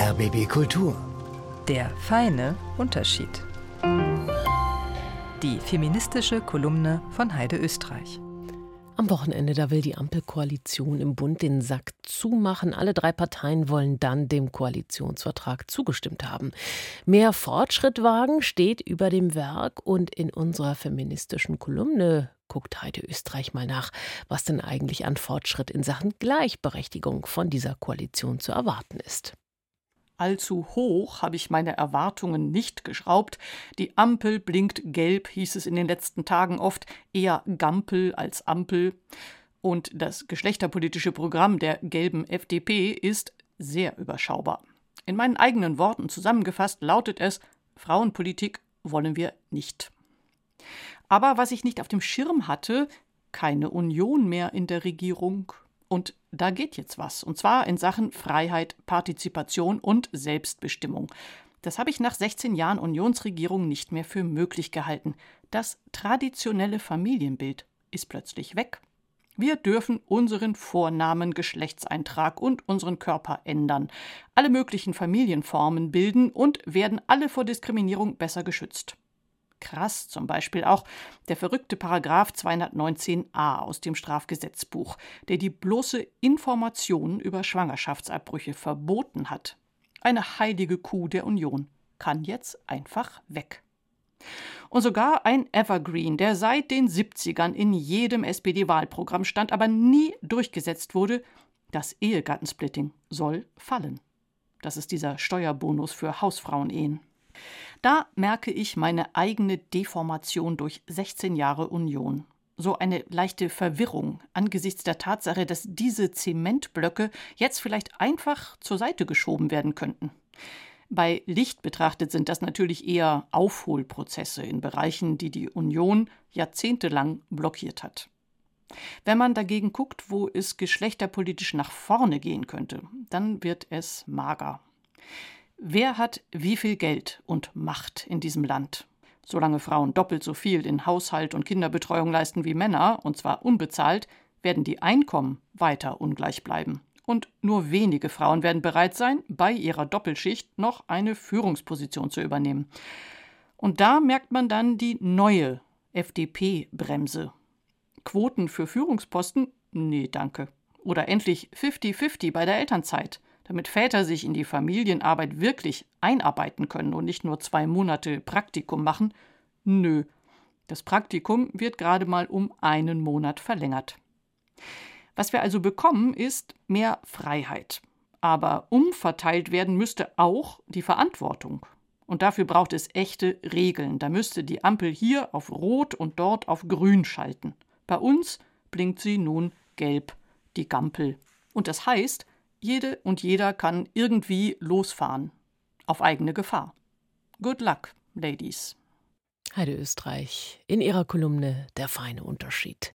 RBB Kultur. Der feine Unterschied. Die feministische Kolumne von Heide Österreich. Am Wochenende, da will die Ampelkoalition im Bund den Sack zumachen. Alle drei Parteien wollen dann dem Koalitionsvertrag zugestimmt haben. Mehr Fortschritt wagen steht über dem Werk und in unserer feministischen Kolumne guckt Heide Österreich mal nach, was denn eigentlich an Fortschritt in Sachen Gleichberechtigung von dieser Koalition zu erwarten ist. Allzu hoch habe ich meine Erwartungen nicht geschraubt. Die Ampel blinkt gelb, hieß es in den letzten Tagen oft, eher Gampel als Ampel. Und das geschlechterpolitische Programm der gelben FDP ist sehr überschaubar. In meinen eigenen Worten zusammengefasst lautet es Frauenpolitik wollen wir nicht. Aber was ich nicht auf dem Schirm hatte, keine Union mehr in der Regierung, und da geht jetzt was. Und zwar in Sachen Freiheit, Partizipation und Selbstbestimmung. Das habe ich nach 16 Jahren Unionsregierung nicht mehr für möglich gehalten. Das traditionelle Familienbild ist plötzlich weg. Wir dürfen unseren Vornamen, Geschlechtseintrag und unseren Körper ändern, alle möglichen Familienformen bilden und werden alle vor Diskriminierung besser geschützt krass zum Beispiel auch der verrückte Paragraph 219a aus dem Strafgesetzbuch, der die bloße Information über Schwangerschaftsabbrüche verboten hat. Eine heilige Kuh der Union kann jetzt einfach weg. Und sogar ein Evergreen, der seit den 70ern in jedem SPD-Wahlprogramm stand, aber nie durchgesetzt wurde, das Ehegattensplitting soll fallen. Das ist dieser Steuerbonus für Hausfrauenehen. Da merke ich meine eigene Deformation durch 16 Jahre Union. So eine leichte Verwirrung angesichts der Tatsache, dass diese Zementblöcke jetzt vielleicht einfach zur Seite geschoben werden könnten. Bei Licht betrachtet sind das natürlich eher Aufholprozesse in Bereichen, die die Union jahrzehntelang blockiert hat. Wenn man dagegen guckt, wo es geschlechterpolitisch nach vorne gehen könnte, dann wird es mager. Wer hat wie viel Geld und Macht in diesem Land? Solange Frauen doppelt so viel in Haushalt und Kinderbetreuung leisten wie Männer, und zwar unbezahlt, werden die Einkommen weiter ungleich bleiben. Und nur wenige Frauen werden bereit sein, bei ihrer Doppelschicht noch eine Führungsposition zu übernehmen. Und da merkt man dann die neue FDP-Bremse. Quoten für Führungsposten? Nee, danke. Oder endlich 50-50 bei der Elternzeit damit Väter sich in die Familienarbeit wirklich einarbeiten können und nicht nur zwei Monate Praktikum machen? Nö. Das Praktikum wird gerade mal um einen Monat verlängert. Was wir also bekommen, ist mehr Freiheit. Aber umverteilt werden müsste auch die Verantwortung. Und dafür braucht es echte Regeln. Da müsste die Ampel hier auf Rot und dort auf Grün schalten. Bei uns blinkt sie nun gelb, die Gampel. Und das heißt, jede und jeder kann irgendwie losfahren. Auf eigene Gefahr. Good luck, Ladies. Heide Österreich in ihrer Kolumne Der feine Unterschied.